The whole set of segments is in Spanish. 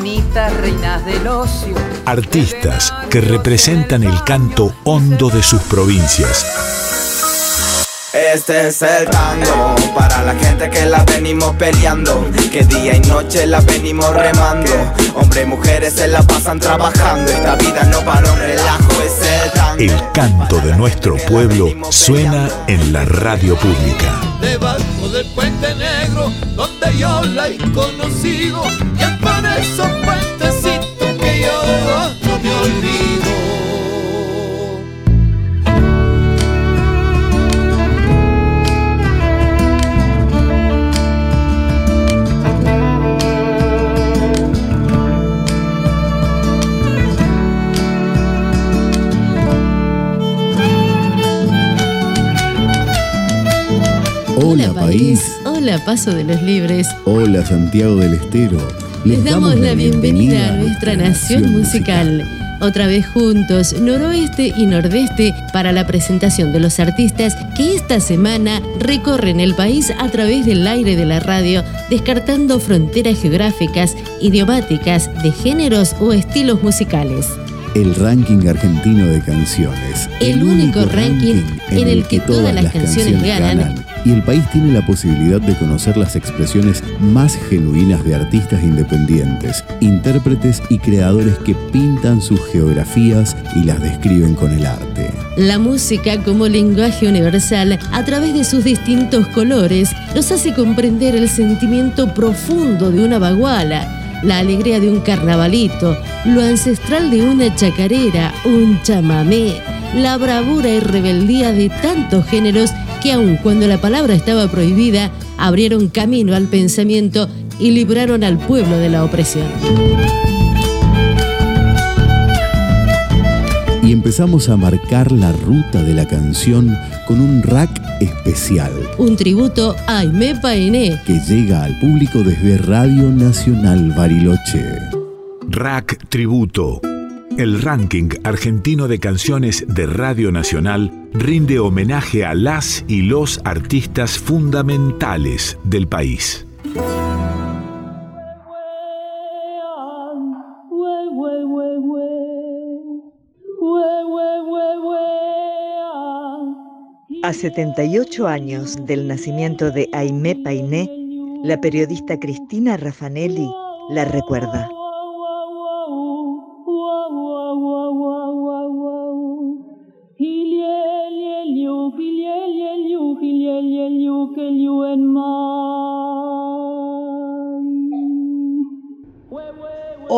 reinas del ocio. Artistas que representan el canto hondo de sus provincias. Este es el tango para la gente que la venimos peleando, que día y noche la venimos remando. Hombres y mujeres se la pasan trabajando, esta vida no para un relajo, es el tango. El canto de nuestro pueblo suena en la radio pública. Debajo del puente negro, donde yo la he conocido, y es por esos puentecitos que yo no me olvido. Hola país. Hola Paso de los Libres. Hola Santiago del Estero. Les, damos, la bienvenida, a nuestra nación musical. Otra vez juntos, noroeste y nordeste, para la presentación de los artistas que esta semana recorren el país a través del aire de la radio, descartando fronteras geográficas, idiomáticas, de géneros o estilos musicales el ranking argentino de canciones. El, único, ranking, en el que, todas las canciones, ganan. Y el país tiene la posibilidad de conocer las expresiones más genuinas de artistas independientes, intérpretes y creadores que pintan sus geografías y las describen con el arte. La música como lenguaje universal, a través de sus distintos colores, nos hace comprender el sentimiento profundo de una baguala la alegría de un carnavalito, lo ancestral de una chacarera, un chamamé, la bravura y rebeldía de tantos géneros que aun cuando la palabra estaba prohibida, abrieron camino al pensamiento y libraron al pueblo de la opresión. Y empezamos a marcar la ruta de la canción con un rack especial. Un tributo a Aimé Paené. Que llega al público desde Radio Nacional Bariloche. Rack Tributo. El ranking argentino de canciones de Radio Nacional rinde homenaje a las y los artistas fundamentales del país. A 78 años del nacimiento de Aimé Painé, la periodista Cristina Raffanelli la recuerda.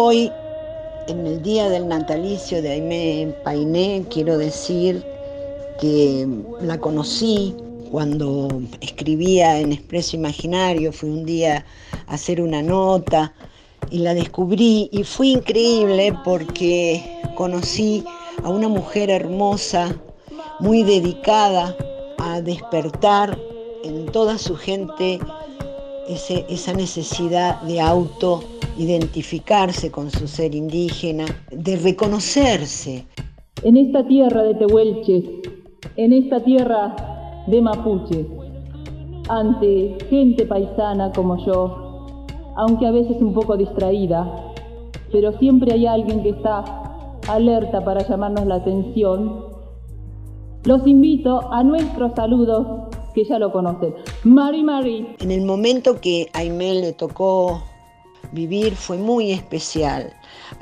Hoy, en el día del natalicio de Aimé Painé, quiero decir que la conocí cuando escribía en Expreso Imaginario, fui un día a hacer una nota y la descubrí y fue increíble porque conocí a una mujer hermosa, muy dedicada a despertar en toda su gente esa necesidad de auto identificarse con su ser indígena, de reconocerse. En esta tierra de Tehuelches, en esta tierra de Mapuche, ante gente paisana como yo, aunque a veces un poco distraída, pero siempre hay alguien que está alerta para llamarnos la atención, los invito a nuestros saludos que ya lo conocen. Mari Mari. En el momento que a le tocó vivir fue muy especial.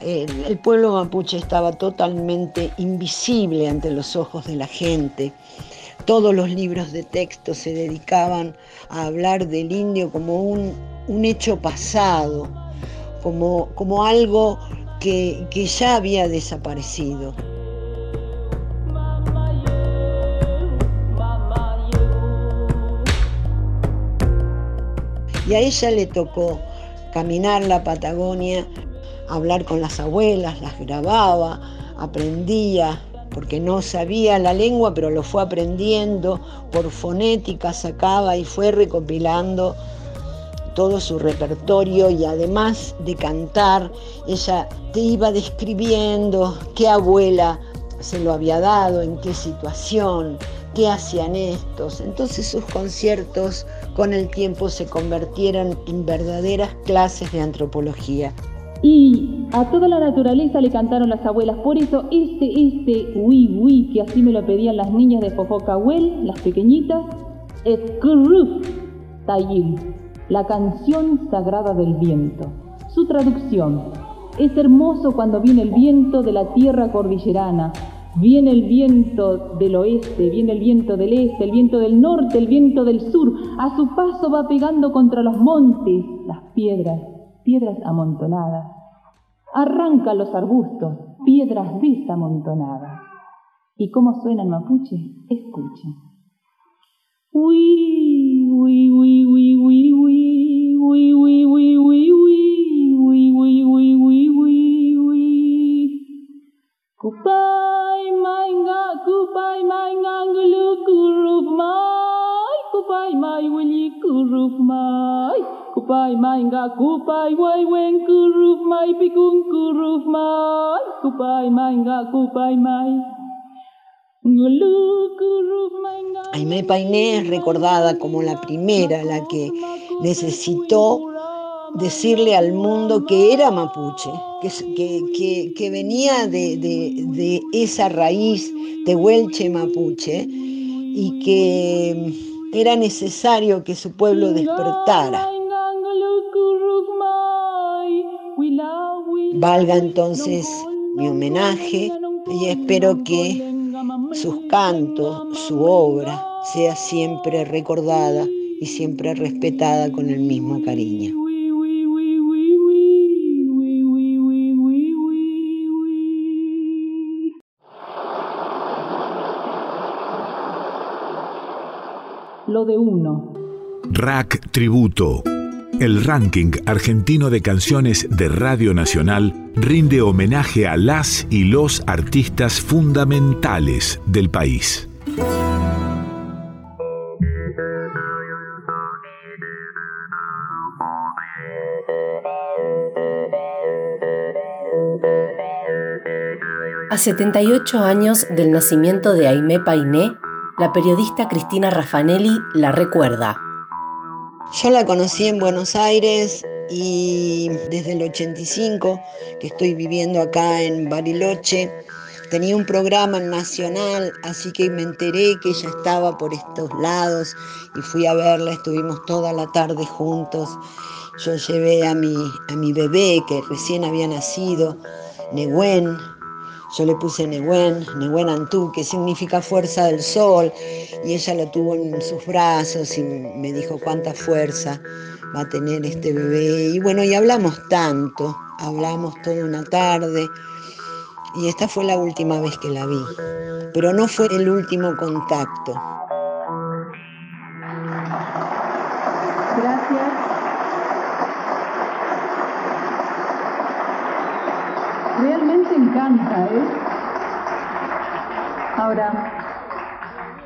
El, pueblo mapuche estaba totalmente invisible ante los ojos de la gente. Todos los libros de texto se dedicaban a hablar del indio como un, hecho pasado, como, como algo que, que ya había desaparecido. Y a ella le tocó caminar la Patagonia hablar con las abuelas, las grababa, aprendía, porque no sabía la lengua, pero lo fue aprendiendo, por fonética sacaba y fue recopilando todo su repertorio y además de cantar, ella te iba describiendo qué abuela se lo había dado, en qué situación, qué hacían estos. Entonces sus conciertos con el tiempo se convirtieron en verdaderas clases de antropología. Y a toda la naturaleza le cantaron las abuelas. Por eso este, este, uy, uy, que así me lo pedían las niñas de Fofocahuel, las pequeñitas, es Kuruf Tayil, la canción sagrada del viento. Su traducción, es hermoso cuando viene el viento de la tierra cordillerana, Viene el viento del oeste, viene el viento del este, el viento del norte, el viento del sur. A su paso va pegando contra los montes las piedras, piedras amontonadas. Arranca los arbustos, piedras desamontonadas. ¿Y cómo suena el mapuche? Escuchen. Uy, uy, uy, uy, uy, kupai mainga, kupai wai wen kuruf mai, pikun kuruf mai, kupai mainga, kupai mai. Aimé Painé es recordada como la primera, la que necesitó decirle al mundo que era mapuche, que, que, que, que venía de, de, de, esa raíz de Huelche mapuche y que era necesario que su pueblo despertara. Valga entonces mi homenaje y espero que sus cantos, su obra, sea siempre recordada y siempre respetada con el mismo cariño. Lo de uno. Rack Tributo. El ranking argentino de canciones de Radio Nacional rinde homenaje a las y los artistas fundamentales del país. A 78 años del nacimiento de Aimé Painé, la periodista Cristina Raffanelli la recuerda. Yo la conocí en Buenos Aires y desde el 85 que estoy viviendo acá en Bariloche, tenía un programa nacional, así que me enteré que ella estaba por estos lados y fui a verla, estuvimos toda la tarde juntos. Yo llevé a mi, a mi bebé que recién había nacido, Nehuen, yo le puse Nehuen, Nehuen Antú, que significa fuerza del sol, y ella lo tuvo en sus brazos y me dijo cuánta fuerza va a tener este bebé. Y bueno, y hablamos tanto, hablamos toda una tarde, y esta fue la última vez que la vi, pero no fue el último contacto. Ahora,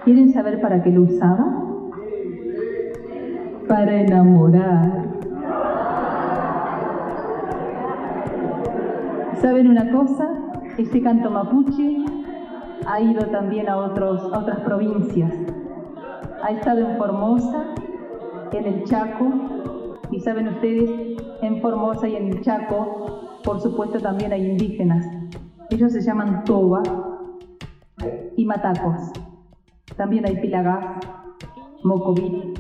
¿quieren saber para qué lo usaba? Para enamorar. ¿Saben una cosa? Este canto mapuche ha ido también a, otros, a otras provincias. Ha estado en Formosa, en el Chaco, y saben ustedes, en Formosa y en el Chaco por supuesto también hay indígenas. Ellos se llaman Toba y Matacos. También hay Pilagás, Mocovit.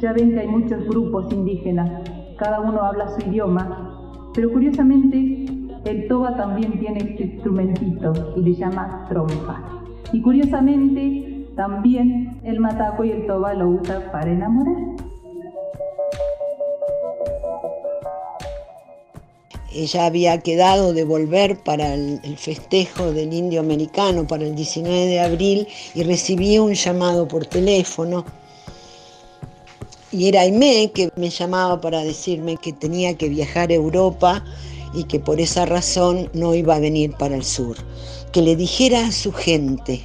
Ya ven que hay muchos grupos indígenas, cada uno habla su idioma, pero curiosamente el Toba también tiene este instrumentito y le llama trompa. Y curiosamente también el Mataco y el Toba lo usan para enamorar. Ella había quedado de volver para el, festejo del indio americano para el 19 de abril y recibí un llamado por teléfono. Y era Aimé que me llamaba para decirme que tenía que viajar a Europa y que por esa razón no iba a venir para el sur. Que le dijera a su gente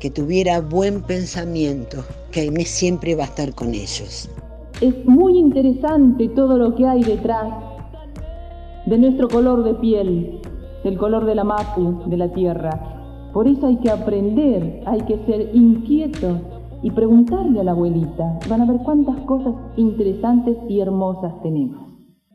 que tuviera buen pensamiento, que Aimé siempre va a estar con ellos. Es muy interesante todo lo que hay detrás de nuestro color de piel, del color de la mapu, de la tierra. Por eso hay que aprender, hay que ser inquieto y preguntarle a la abuelita. Van a ver cuántas cosas interesantes y hermosas tenemos.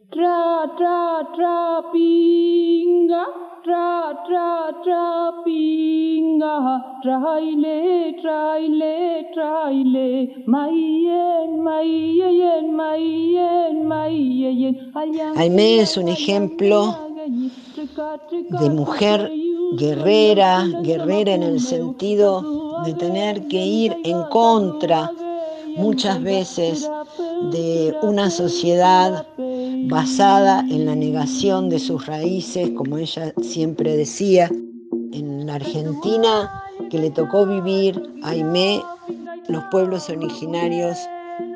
Tra, tra, tra, pinga, tra, tra, tra, pinga, traile, traile, traile, mayen, mayen, mayen, mayen, Aimé es un ejemplo de mujer guerrera, guerrera en el sentido de tener que ir en contra muchas veces de una sociedad basada en la negación de sus raíces, como ella siempre decía. En la Argentina que le tocó vivir, Aimé, los pueblos originarios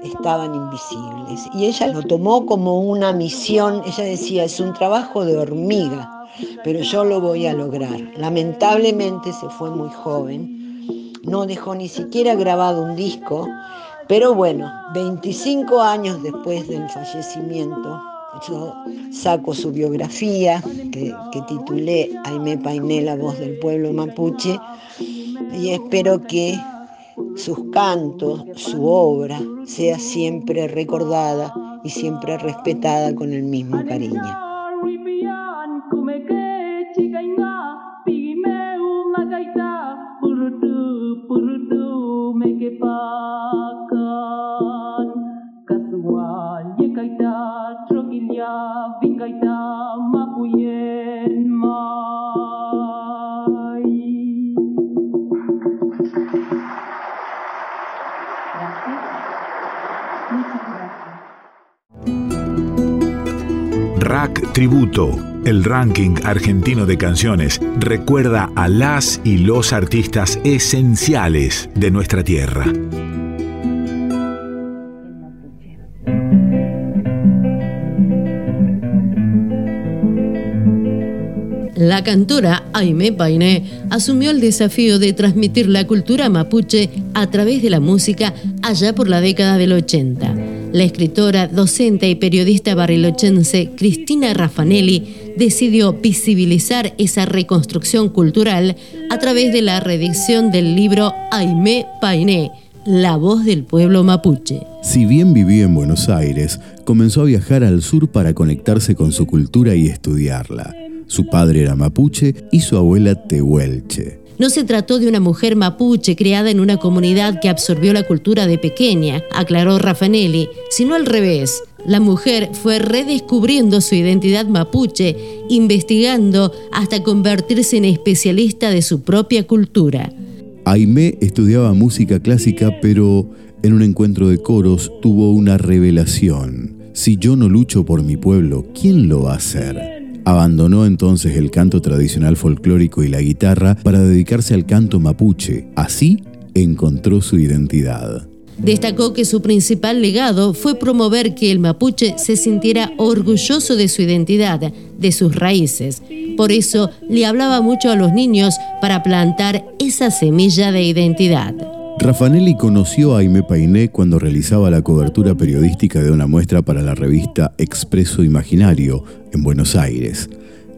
estaban invisibles. Y ella lo tomó como una misión, ella decía, es un trabajo de hormiga, pero yo lo voy a lograr. Lamentablemente se fue muy joven, no dejó ni siquiera grabado un disco, pero bueno, 25 años después del fallecimiento, yo saco su biografía que, titulé Aime Painé, la voz del pueblo mapuche, y espero que sus cantos, su obra, sea siempre recordada y siempre respetada con el mismo cariño. Tributo, el ranking argentino de canciones, recuerda a las y los artistas esenciales de nuestra tierra. La cantora Aime Painé asumió el desafío de transmitir la cultura mapuche a través de la música allá por la década del 80. La escritora, docente y periodista barilochense Cristina Raffanelli decidió visibilizar esa reconstrucción cultural a través de la reedición del libro Aime Painé, la voz del pueblo mapuche. Si bien vivía en Buenos Aires, comenzó a viajar al sur para conectarse con su cultura y estudiarla. Su padre era mapuche y su abuela tehuelche. No se trató de una mujer mapuche criada en una comunidad que absorbió la cultura de pequeña, aclaró Raffanelli, sino al revés. La mujer fue redescubriendo su identidad mapuche, investigando hasta convertirse en especialista de su propia cultura. Aimé estudiaba música clásica, pero en un encuentro de coros tuvo una revelación. Si yo no lucho por mi pueblo, ¿quién lo va a hacer? Abandonó entonces el canto tradicional folclórico y la guitarra para dedicarse al canto mapuche. Así encontró su identidad. Destacó que su principal legado fue promover que el mapuche se sintiera orgulloso de su identidad, de sus raíces. Por eso le hablaba mucho a los niños para plantar esa semilla de identidad. Raffanelli conoció a Aime Painé cuando realizaba la cobertura periodística de una muestra para la revista Expreso Imaginario en Buenos Aires.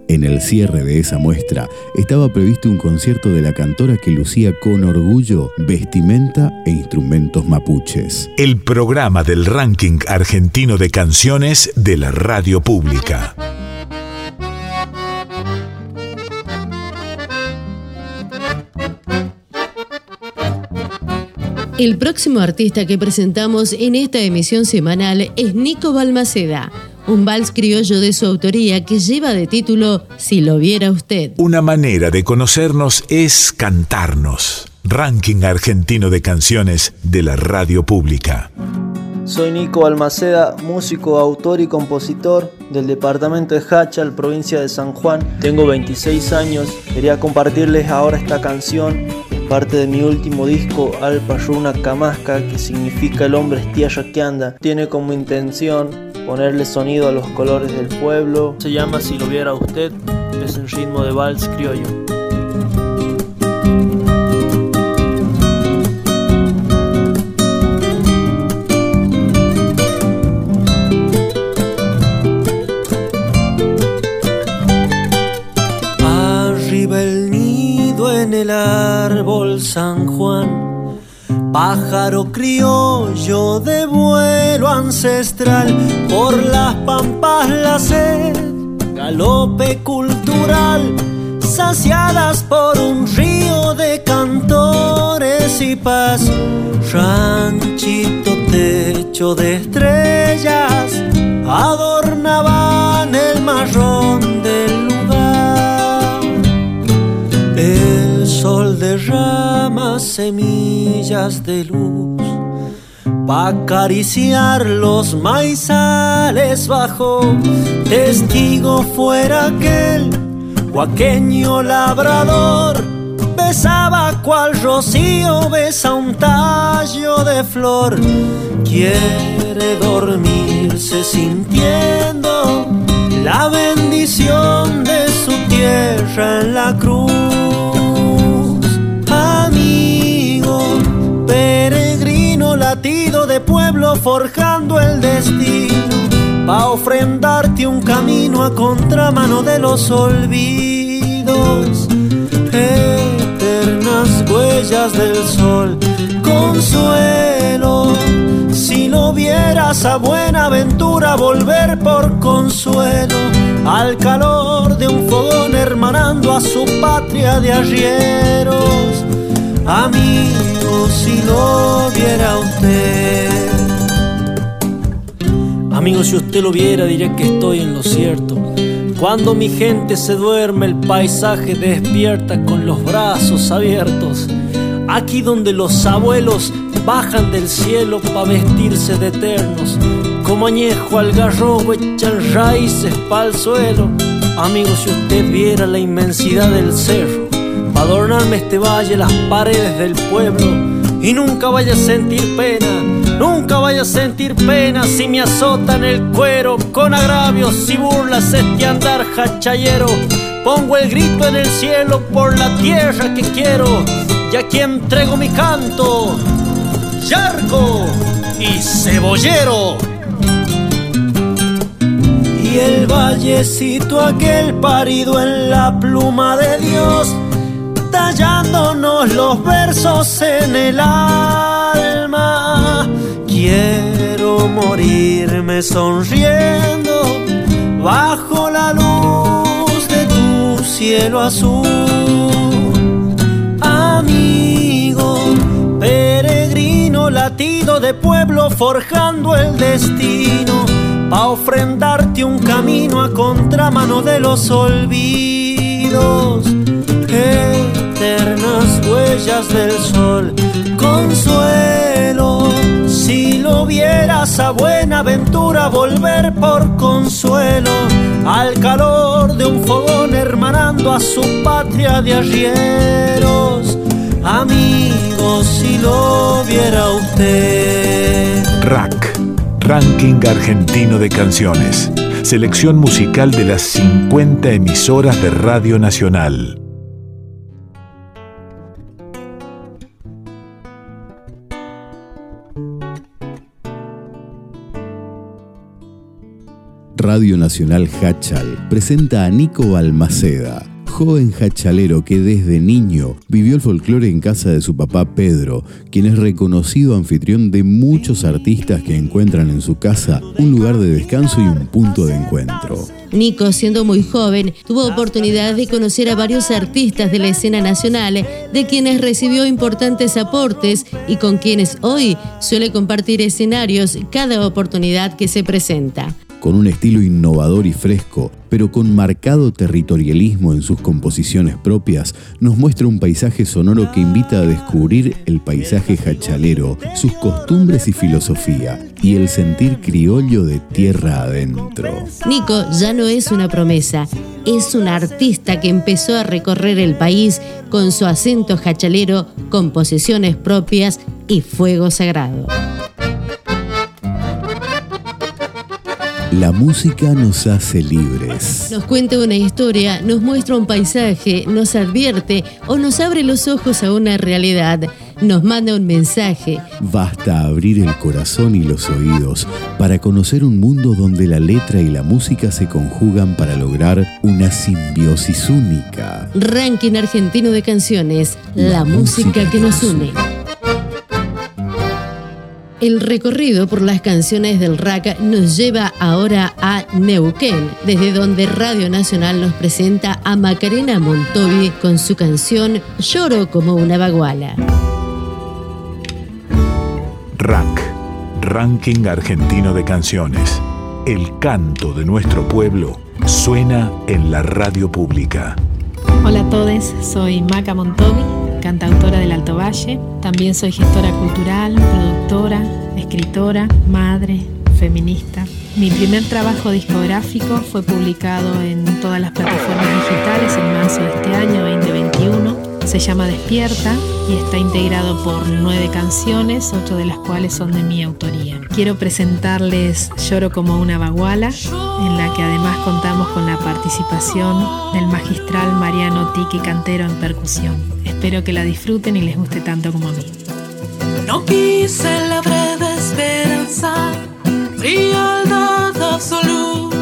En el cierre de esa muestra estaba previsto un concierto de la cantora que lucía con orgullo vestimenta e instrumentos mapuches. El programa del ranking argentino de canciones de la radio pública. El próximo artista que presentamos en esta emisión semanal es Nico Balmaceda, un vals criollo de su autoría que lleva de título Si lo viera usted. Una manera de conocernos es cantarnos. Ranking argentino de canciones de la radio pública. Soy Nico Balmaceda, músico, autor y compositor del departamento de Hachal, provincia de San Juan. Tengo 26 años. Quería compartirles ahora esta canción parte de mi último disco Alpa Runa Kamasca, que significa el hombre estilla que anda, tiene como intención ponerle sonido a los colores del pueblo. Se llama Si lo viera usted, es un ritmo de vals criollo. Pájaro criollo de vuelo ancestral, por las pampas la sed, galope cultural, saciadas por un río de cantores y paz, ranchito techo de estrellas, adornaban el marrón del derrama semillas de luz pa' acariciar los maizales bajo. Testigo fuera aquel guaqueño labrador, besaba cual rocío besa un tallo de flor. Quiere dormirse sintiendo la bendición de su tierra en la cruz. De pueblo forjando el destino, pa' ofrendarte un camino a contramano de los olvidos, eternas huellas del sol, consuelo. Si lo vieras a buena aventura volver por consuelo, al calor de un fogón hermanando a su patria de arrieros, amigo, si lo viera usted. Amigo, si usted lo viera, diría que estoy en lo cierto. Cuando mi gente se duerme, el paisaje despierta con los brazos abiertos. Aquí donde los abuelos bajan del cielo para vestirse de eternos. Como añejo al garrobo echan raíces para el suelo. Amigo, si usted viera la inmensidad del cerro, para adornarme este valle, las paredes del pueblo, y nunca vaya a sentir pena Nunca vaya a sentir pena si me azotan el cuero con agravios y burlas este andar hachayero. Pongo el grito en el cielo por la tierra que quiero y aquí entrego mi canto, yarco y cebollero. Y el vallecito aquel parido en la pluma de Dios, tallándonos los versos en el alma Quiero morirme sonriendo bajo la luz de tu cielo azul. Amigo, peregrino, latido de pueblo forjando el destino, pa' ofrendarte un camino a contramano de los olvidos. Eternas huellas del sol, consuelo si lo vieras a buena aventura volver por consuelo al calor de un fogón hermanando a su patria de arrieros. Amigos, si lo viera usted. Rack, Ranking Argentino de Canciones. Selección musical de las 50 emisoras de Radio Nacional. Radio Nacional Hachal presenta a Nico Balmaceda, joven hachalero que desde niño vivió el folclore en casa de su papá Pedro, quien es reconocido anfitrión de muchos artistas que encuentran en su casa un lugar de descanso y un punto de encuentro. Nico, siendo muy joven, tuvo oportunidad de conocer a varios artistas de la escena nacional, de quienes recibió importantes aportes y con quienes hoy suele compartir escenarios cada oportunidad que se presenta con un estilo innovador y fresco, pero con marcado territorialismo en sus composiciones propias, nos muestra un paisaje sonoro que invita a descubrir el paisaje hachalero, sus costumbres y filosofía, y el sentir criollo de tierra adentro. Nico ya no es una promesa, es un artista que empezó a recorrer el país con su acento hachalero, composiciones propias y fuego sagrado. La música nos hace libres. Nos cuenta una historia, nos muestra un paisaje, nos advierte o nos abre los ojos a una realidad, nos manda un mensaje. Basta abrir el corazón y los oídos para conocer un mundo donde la letra y la música se conjugan para lograr una simbiosis única. Ranking argentino de canciones, la, música, que nos une. El recorrido por las canciones del RAC nos lleva ahora a Neuquén, desde donde Radio Nacional nos presenta a Macarena Montovi con su canción Lloro como una baguala. RAC, Ranking Argentino de Canciones. El canto de nuestro pueblo suena en la radio pública. Hola a todos, soy Maca Montovi cantautora del Alto Valle. También soy gestora cultural, productora, escritora, madre, feminista. Mi primer trabajo discográfico fue publicado en todas las plataformas digitales en marzo de este año 2021 se llama Despierta y está integrado por nueve canciones, ocho de las cuales son de mi autoría. Quiero presentarles Lloro como una baguala, en la que además contamos con la participación del magistral Mariano Tiki Cantero en percusión. Espero que la disfruten y les guste tanto como a mí. No quise la breve esperanza, absoluta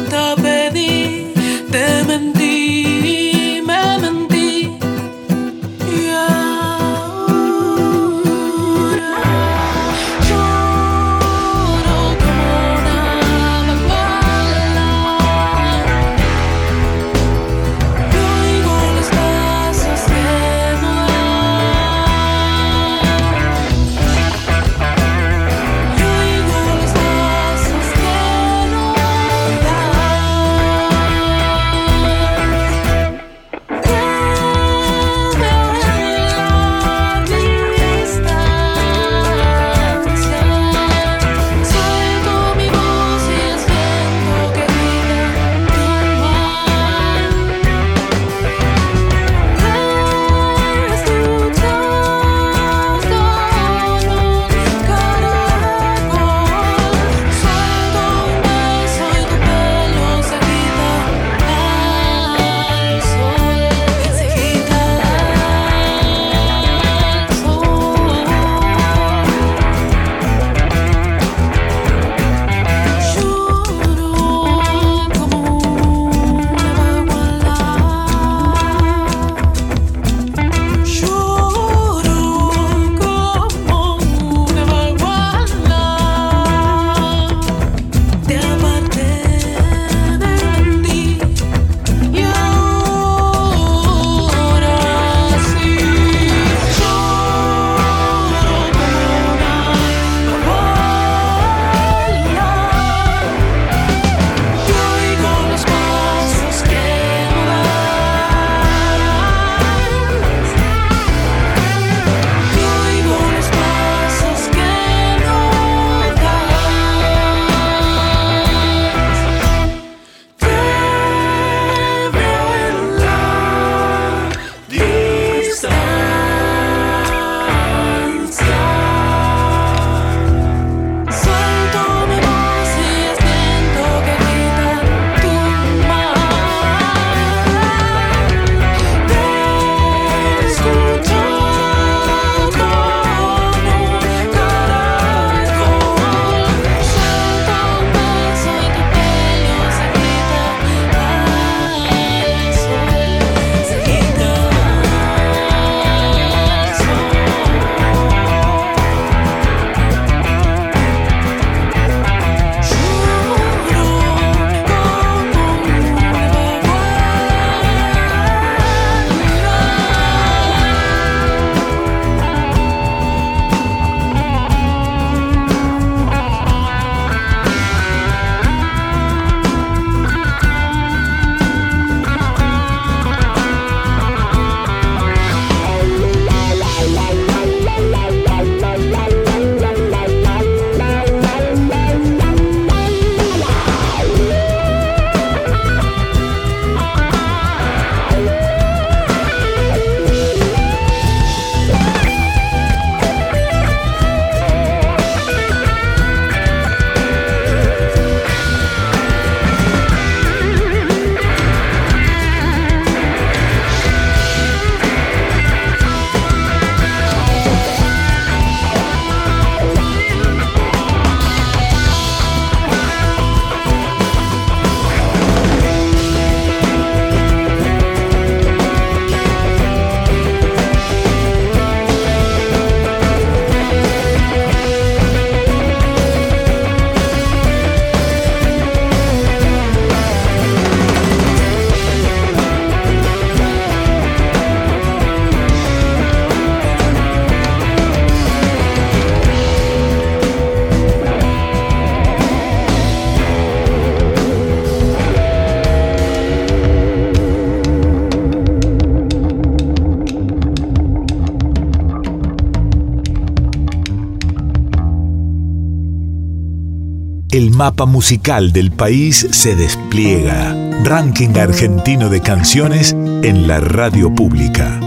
mapa musical del país se despliega. Ranking argentino de canciones en la radio pública.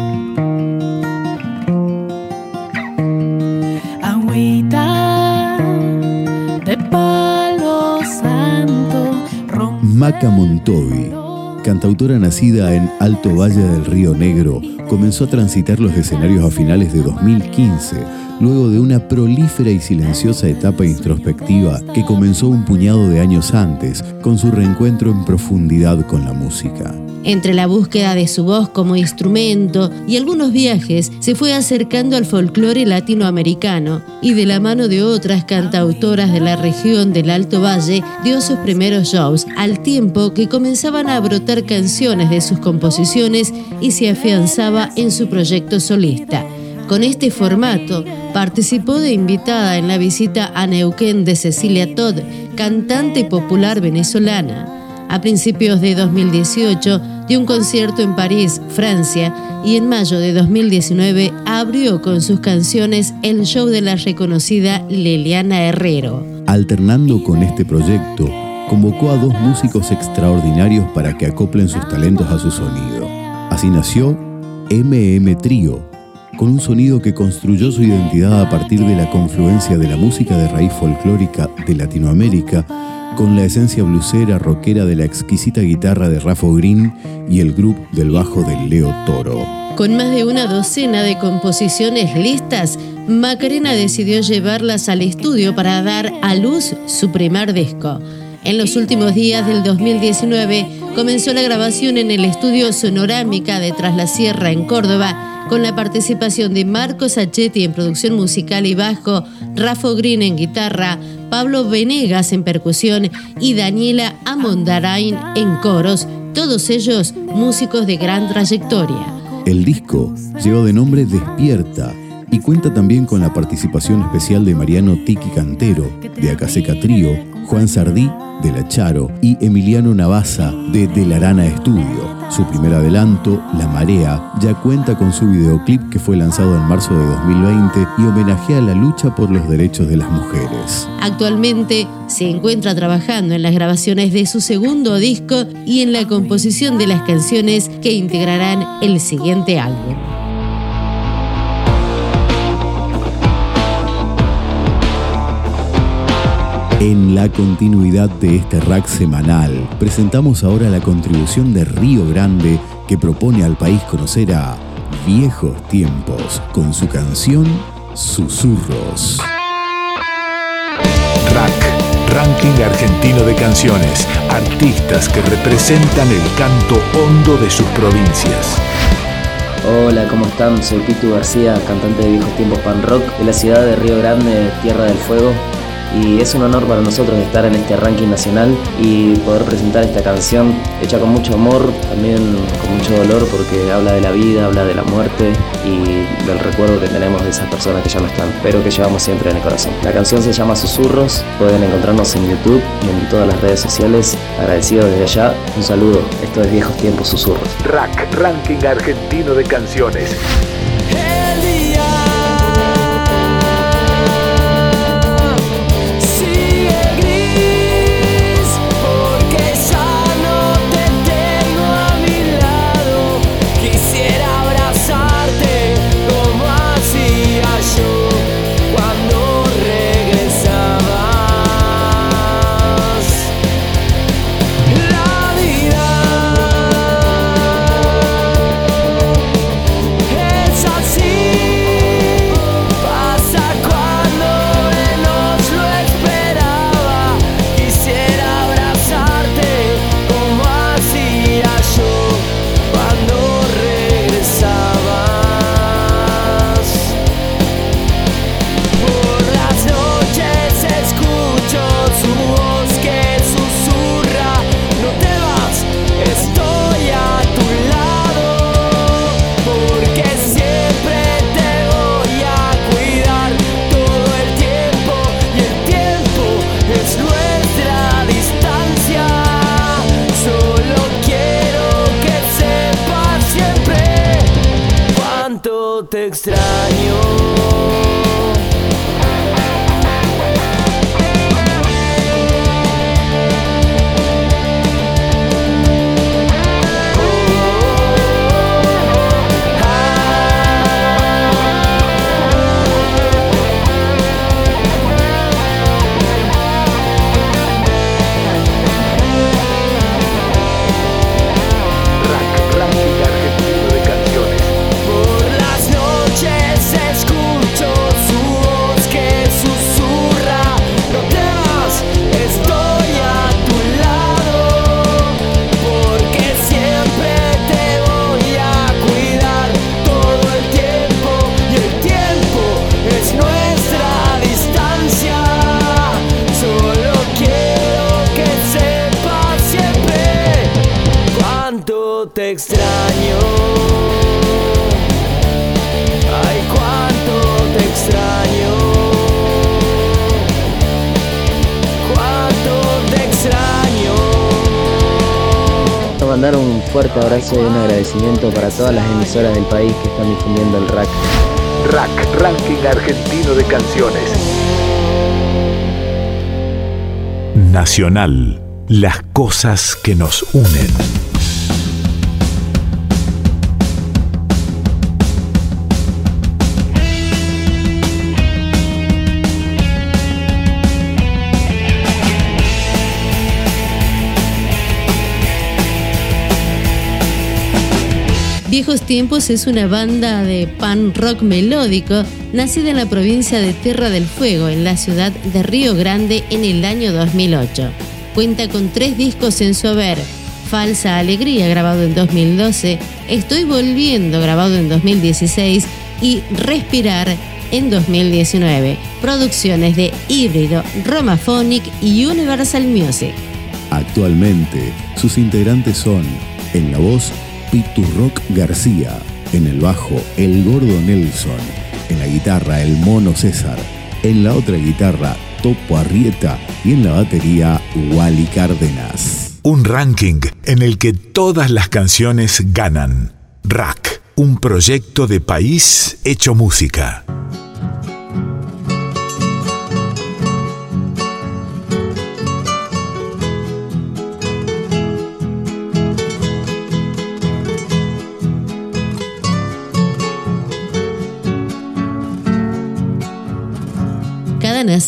Maca Montovi, cantautora nacida en Alto Valle del Río Negro, comenzó a transitar los escenarios a finales de 2015, luego de una prolífera y silenciosa etapa introspectiva que comenzó un puñado de años antes, con su reencuentro en profundidad con la música. Entre la búsqueda de su voz como instrumento y algunos viajes, se fue acercando al folclore latinoamericano y de la mano de otras cantautoras de la región del Alto Valle dio sus primeros shows, al tiempo que comenzaban a brotar canciones de sus composiciones y se afianzaba en su proyecto solista. Con este formato, participó de invitada en la visita a Neuquén de Cecilia Todd, cantante popular venezolana. A principios de 2018 dio un concierto en París, Francia, y en mayo de 2019 abrió con sus canciones el show de la reconocida Liliana Herrero. Alternando con este proyecto, convocó a dos músicos extraordinarios para que acoplen sus talentos a su sonido. Así nació MM Trio, con un sonido que construyó su identidad a partir de la confluencia de la música de raíz folclórica de Latinoamérica con la esencia blusera rockera de la exquisita guitarra de Rafa Green y el grupo del bajo de Leo Toro. Con más de una docena de composiciones listas, Macarena decidió llevarlas al estudio para dar a luz su primer disco. En los últimos días del 2019 comenzó la grabación en el estudio Sonorámica de Tras la Sierra en Córdoba con la participación de Marcos Achetti en producción musical y bajo, Rafa Green en guitarra, Pablo Venegas en percusión y Daniela Amondarain en coros, todos ellos músicos de gran trayectoria. El disco lleva de nombre Despierta y cuenta también con la participación especial de Mariano Tiki Cantero, de Acaseca Trío, Juan Sardí, de La Charo, y Emiliano Navaza, de De la Arana Estudio. Su primer adelanto, La Marea, ya cuenta con su videoclip que fue lanzado en marzo de 2020 y homenajea la lucha por los derechos de las mujeres. Actualmente se encuentra trabajando en las grabaciones de su segundo disco y en la composición de las canciones que integrarán el siguiente álbum. En la continuidad de este rack semanal, presentamos ahora la contribución de Río Grande que propone al país conocer a Viejos Tiempos con su canción Susurros. Rack, ranking argentino de canciones, artistas que representan el canto hondo de sus provincias. Hola, ¿cómo están? Soy Pitu García, cantante de Viejos Tiempos Pan Rock de la ciudad de Río Grande, Tierra del Fuego, y es un honor para nosotros estar en este ranking nacional y poder presentar esta canción hecha con mucho amor, también con mucho dolor porque habla de la vida, habla de la muerte y del recuerdo que tenemos de esas personas que ya no están, pero que llevamos siempre en el corazón. La canción se llama Susurros, pueden encontrarnos en YouTube y en todas las redes sociales. Agradecido desde allá, un saludo, esto es Viejos Tiempos Susurros. Rack, ranking argentino de canciones. Mandar un fuerte abrazo y un agradecimiento para todas las emisoras del país que están difundiendo el rack. Rack, Ranking Argentino de Canciones. Nacional, las cosas que nos unen. Tiempos es una banda de pan rock melódico nacida en la provincia de Tierra del Fuego, en la ciudad de Río Grande, en el año 2008. Cuenta con tres discos en su haber. Falsa Alegría, grabado en 2012, Estoy Volviendo, grabado en 2016, y Respirar, en 2019. Producciones de Híbrido, Romaphonic y Universal Music. Actualmente, sus integrantes son, en la voz, Pitu Rock García, en el bajo, El Gordo Nelson, en la guitarra, El Mono César, en la otra guitarra, Topo Arrieta y en la batería, Wally Cárdenas. Un ranking en el que todas las canciones ganan. Rack, un proyecto de país hecho música.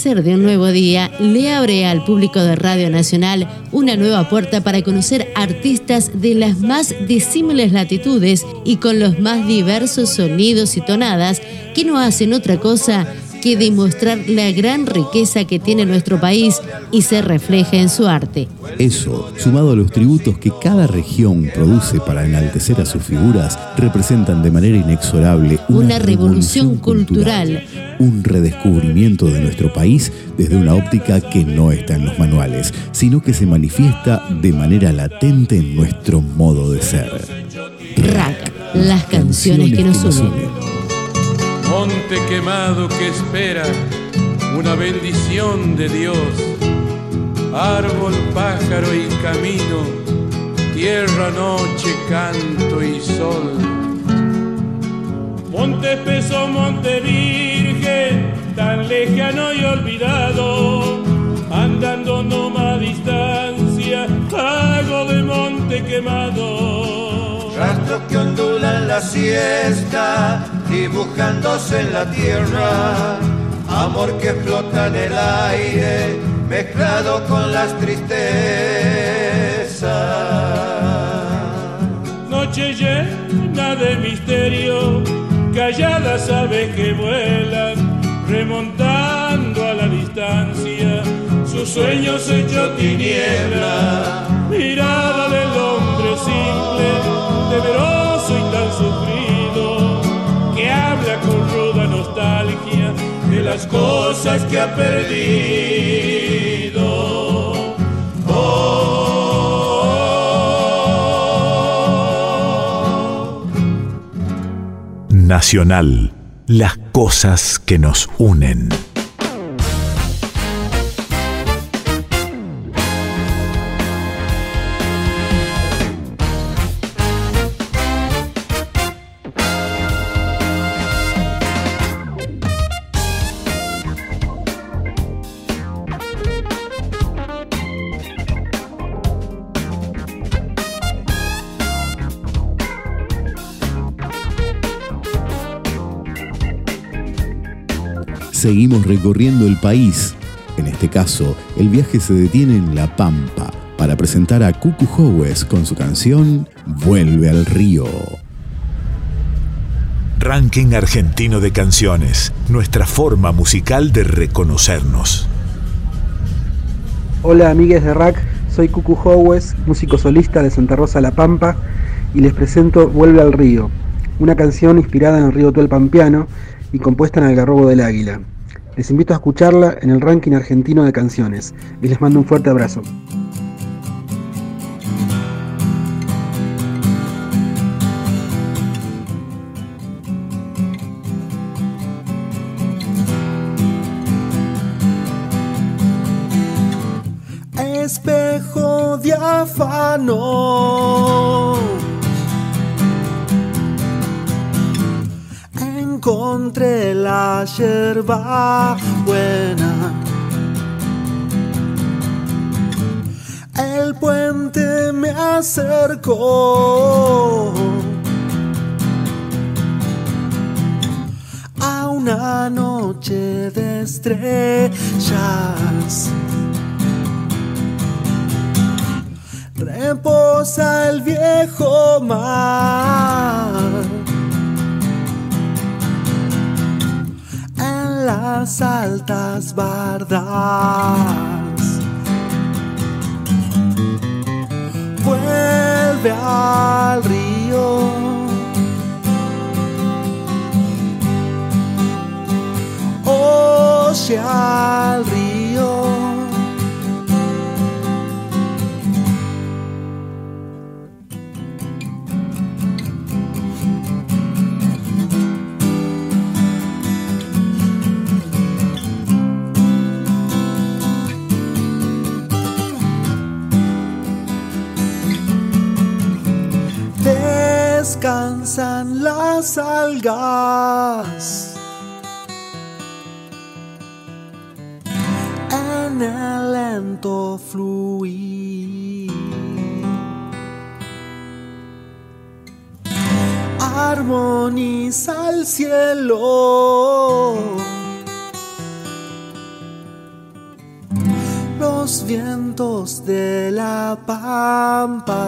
De un nuevo día le abre al público de Radio Nacional una nueva puerta para conocer artistas de las más disímiles latitudes y con los más diversos sonidos y tonadas que no hacen otra cosa que demostrar la gran riqueza que tiene nuestro país y se refleja en su arte. Eso, sumado a los tributos que cada región produce para enaltecer a sus figuras, representan de manera inexorable Una revolución cultural. un redescubrimiento de nuestro país desde una óptica que no está en los manuales, sino que se manifiesta de manera latente en nuestro modo de ser. Rack, las canciones que nos unen. Monte quemado que espera una bendición de Dios. Árbol, pájaro y camino, tierra, noche, canto y sol. Monte espeso, monte virgen, tan lejano y olvidado, andando no distancia, hago de monte quemado. Rastros que ondulan la siesta, dibujándose en la tierra. Amor que flota en el aire, mezclado con las tristezas. Noche llena de misterio, calladas aves que vuelan, remontando a la distancia, sus sueños hechos tiniebla. Mirada las cosas que ha perdido. Nacional, las cosas que nos unen. Seguimos recorriendo el país. En este caso, el viaje se detiene en La Pampa para presentar a Cucu Howes con su canción Vuelve al río. Ranking argentino de canciones, nuestra forma musical de reconocernos. Hola amigues de Rack, soy Cucu Howes, músico solista de Santa Rosa La Pampa y les presento Vuelve al río, una canción inspirada en el río Tuelpampiano y compuesta en Algarrobo del Águila. Les invito a escucharla en el ranking argentino de canciones y les mando un fuerte abrazo. Espejo de Encontré la yerba buena. El puente me acercó a una noche de estrellas. Reposa el viejo mar las altas bardas. vuelve al río. Oye al río. Descansan las algas. En el lento fluir. Armoniza el cielo. Los vientos de la pampa.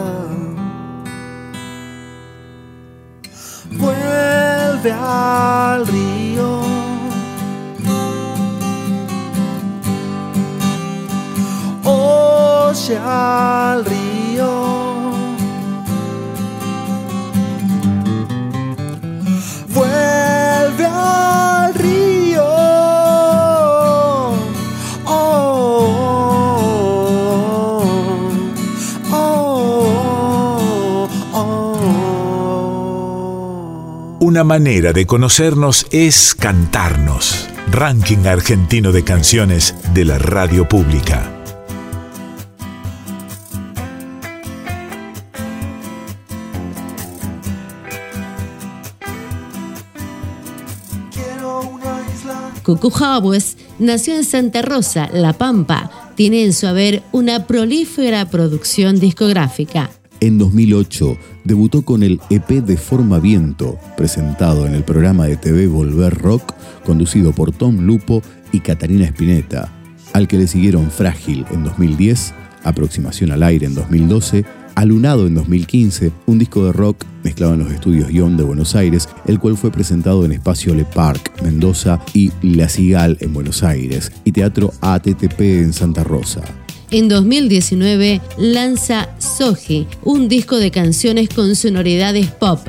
Vuelve al río. Oye al río. Una manera de conocernos es cantarnos. Ranking argentino de canciones de la radio pública. Cucu Howes nació en Santa Rosa, La Pampa. Tiene en su haber una prolífera producción discográfica. En 2008 debutó con el EP de Forma Viento, presentado en el programa de TV Volver Rock, conducido por Tom Lupo y Catarina Spinetta, al que le siguieron Frágil en 2010, Aproximación al Aire en 2012, Alunado en 2015, un disco de rock mezclado en los estudios Ion de Buenos Aires, el cual fue presentado en Espacio Le Parc, Mendoza y La Cigal en Buenos Aires, y Teatro ATTP en Santa Rosa. En 2019 lanza Soji, un disco de canciones con sonoridades pop.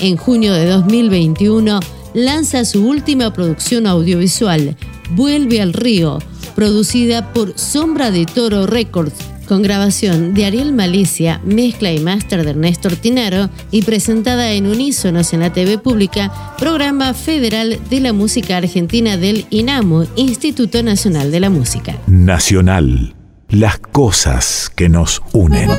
En junio de 2021 lanza su última producción audiovisual, Vuelve al Río, producida por Sombra de Toro Records, con grabación de Ariel Malicia, mezcla y máster de Ernesto Ortinaro y presentada en Unísonos en la TV Pública, programa federal de la música argentina del INAMU, Instituto Nacional de la Música. Nacional. Las cosas que nos unen.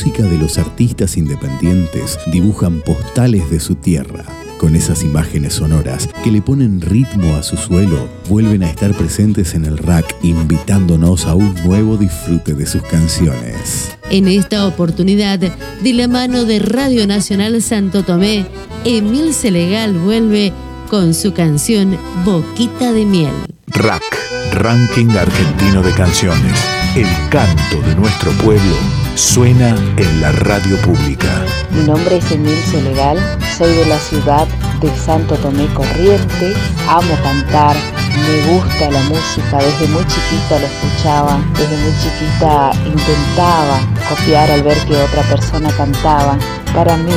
Música de los artistas independientes dibujan postales de su tierra. con esas imágenes sonoras que le ponen ritmo a su suelo, vuelven a estar presentes en el rack, invitándonos a un nuevo disfrute de sus canciones. En esta oportunidad, de la mano de Radio Nacional Santo Tomé, Emil Selegal vuelve con su canción Boquita de Miel. Rack, Ranking Argentino de Canciones. El canto de nuestro pueblo suena en la radio pública. Mi nombre es Emil Selegal, soy de la ciudad de Santo Tomé Corriente, amo cantar, me gusta la música, desde muy chiquita lo escuchaba, desde muy chiquita intentaba copiar al ver que otra persona cantaba. Para mí,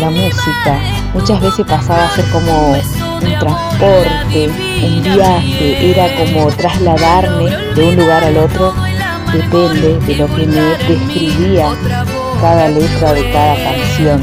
la música muchas veces pasaba a ser como un transporte, un viaje, era como trasladarme de un lugar al otro, depende de lo que me describía cada letra de cada canción.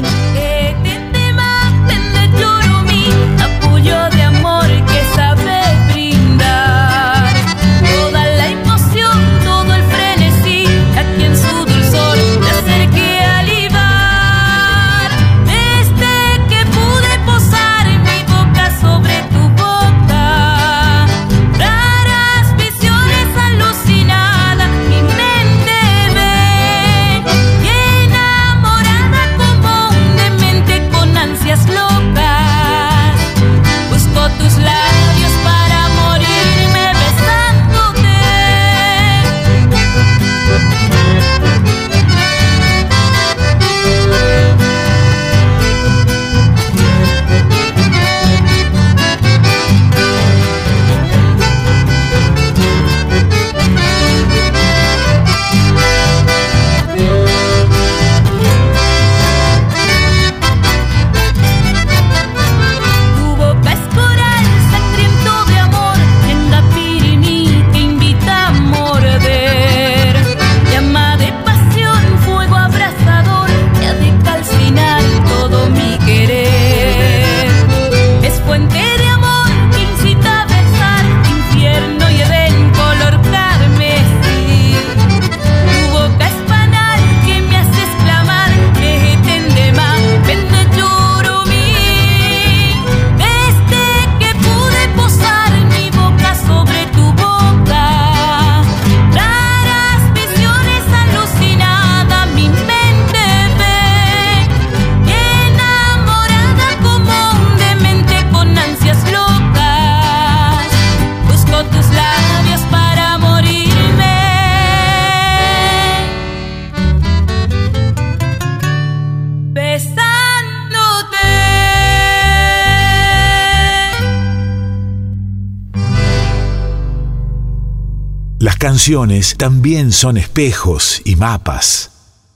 También son espejos y mapas.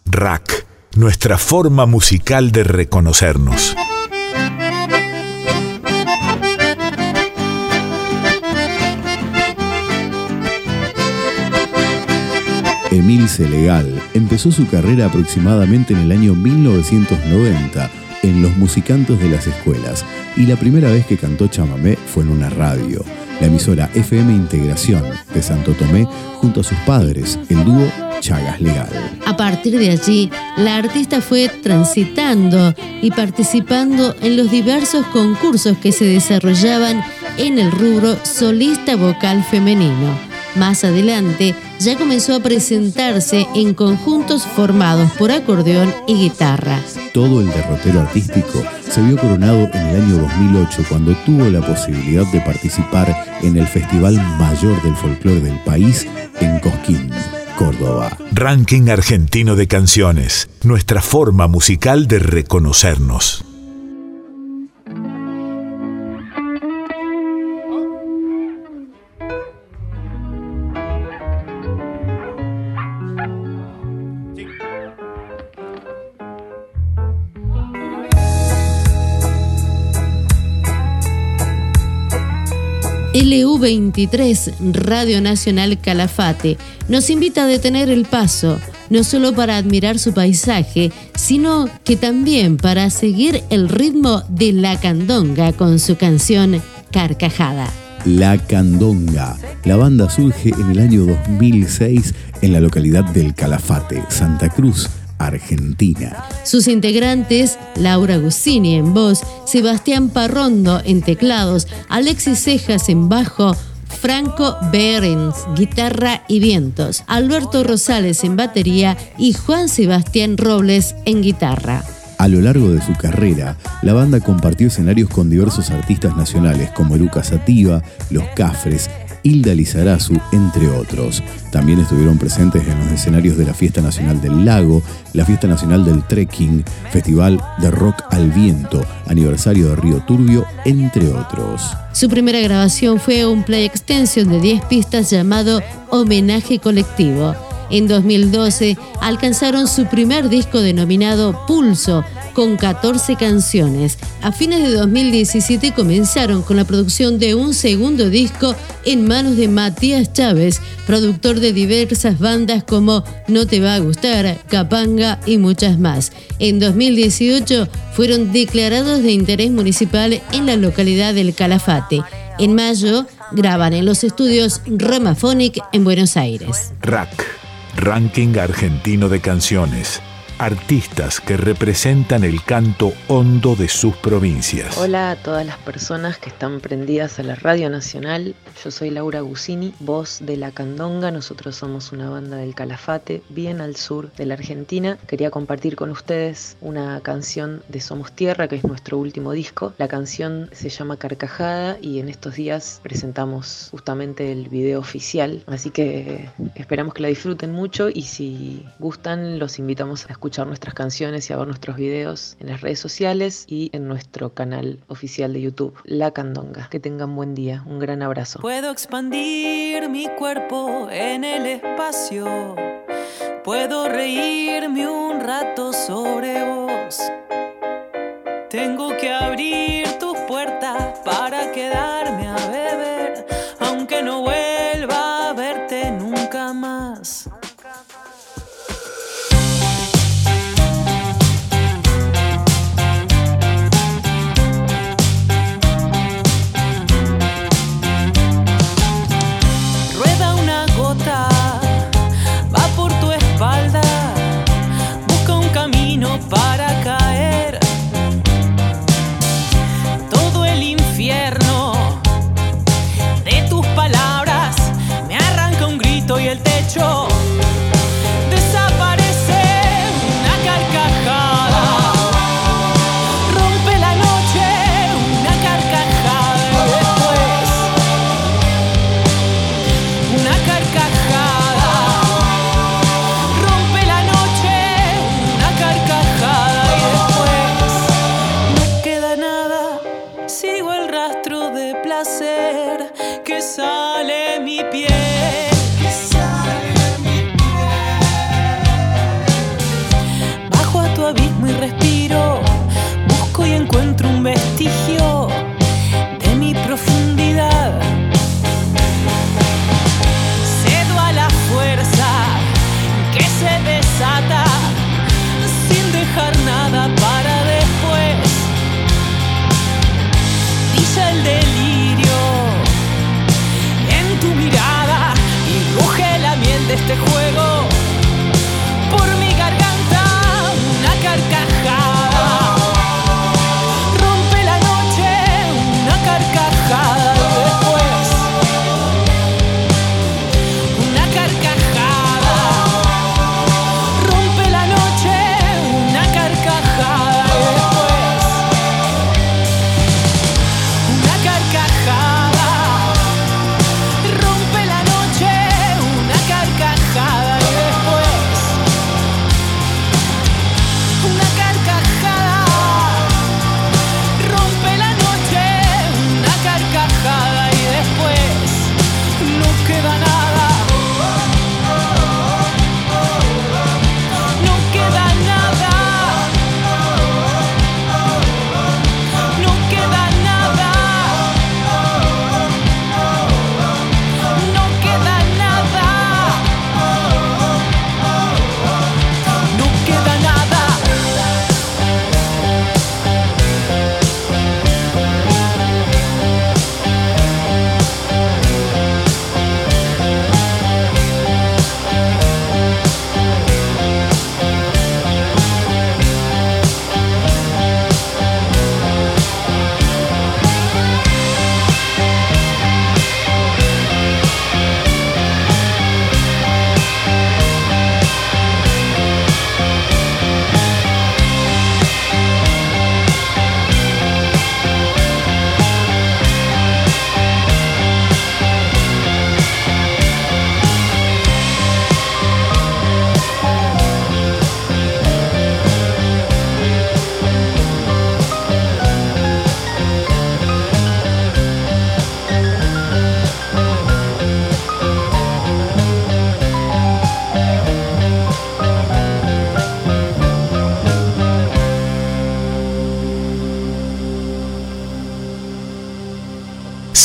Rack, nuestra forma musical de reconocernos. Emil Selegal empezó su carrera aproximadamente en el año 1990 en Los Musicantes de las Escuelas y la primera vez que cantó chamamé fue en una radio la emisora FM Integración de Santo Tomé junto a sus padres, el dúo Chagas Legal. A partir de allí, la artista fue transitando y participando en los diversos concursos que se desarrollaban en el rubro solista vocal femenino. Más adelante, ya comenzó a presentarse en conjuntos formados por acordeón y guitarra. Todo el derrotero artístico se vio coronado en el año 2008 cuando tuvo la posibilidad de participar en el Festival Mayor del Folclore del país en Cosquín. Córdoba. Ranking argentino de canciones, nuestra forma musical de reconocernos. LU23, Radio Nacional Calafate, nos invita a detener el paso, no solo para admirar su paisaje, sino que también para seguir el ritmo de La Candonga con su canción Carcajada. La Candonga. La banda surge en el año 2006 en la localidad del Calafate, Santa Cruz, Argentina. Sus integrantes, Laura Guccini en voz, Sebastián Parrondo en teclados, Alexis Cejas en bajo, Franco Behrens, guitarra y vientos, Alberto Rosales en batería y Juan Sebastián Robles en guitarra. A lo largo de su carrera, la banda compartió escenarios con diversos artistas nacionales como Luca Sativa, Los Cafres, Hilda Lizarazu, entre otros. También estuvieron presentes en los escenarios de la Fiesta Nacional del Lago, la Fiesta Nacional del Trekking, Festival de Rock al Viento, aniversario de Río Turbio, entre otros. Su primera grabación fue un play extension de 10 pistas llamado Homenaje Colectivo. En 2012 alcanzaron su primer disco denominado Pulso, con 14 canciones. A fines de 2017 comenzaron con la producción de un segundo disco en manos de Matías Chávez, productor de diversas bandas como No Te Va a Gustar, Capanga y muchas más. En 2018 fueron declarados de interés municipal en la localidad del Calafate. En mayo graban en los estudios Ramaphonic en Buenos Aires. Rack, Ranking Argentino de Canciones artistas que representan el canto hondo de sus provincias. Hola a todas las personas que están prendidas a la Radio Nacional. Yo soy Laura Gusini, voz de La Candonga. Nosotros somos una banda del Calafate, bien al sur de la Argentina. Quería compartir con ustedes una canción de Somos Tierra, que es nuestro último disco. La canción se llama Carcajada y en estos días presentamos justamente el video oficial. Así que esperamos que la disfruten mucho y si gustan los invitamos a escuchar escuchar nuestras canciones y a ver nuestros videos en las redes sociales y en nuestro canal oficial de YouTube, La Candonga. Que tengan buen día, un gran abrazo. Puedo expandir mi cuerpo en el espacio, puedo reírme un rato sobre vos. Tengo que abrir este juego.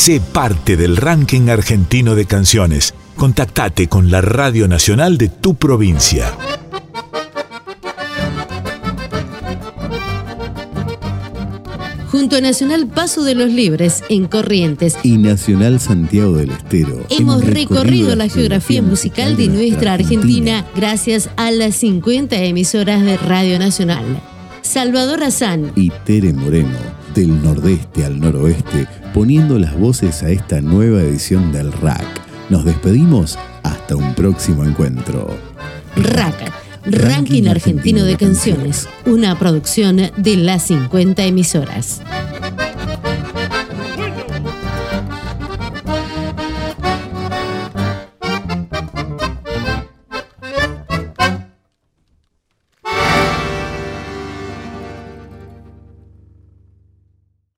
Sé parte del ranking argentino de canciones. Contactate con la Radio Nacional de tu provincia. Junto a Nacional Paso de los Libres en Corrientes y Nacional Santiago del Estero. Hemos recorrido la geografía musical de nuestra Argentina gracias a las 50 emisoras de Radio Nacional. Salvador Azán y Tere Moreno, del nordeste al noroeste, poniendo las voces a esta nueva edición del RAC. Nos despedimos hasta un próximo encuentro. RAC, Ranking Argentino de Canciones, una producción de las 50 emisoras.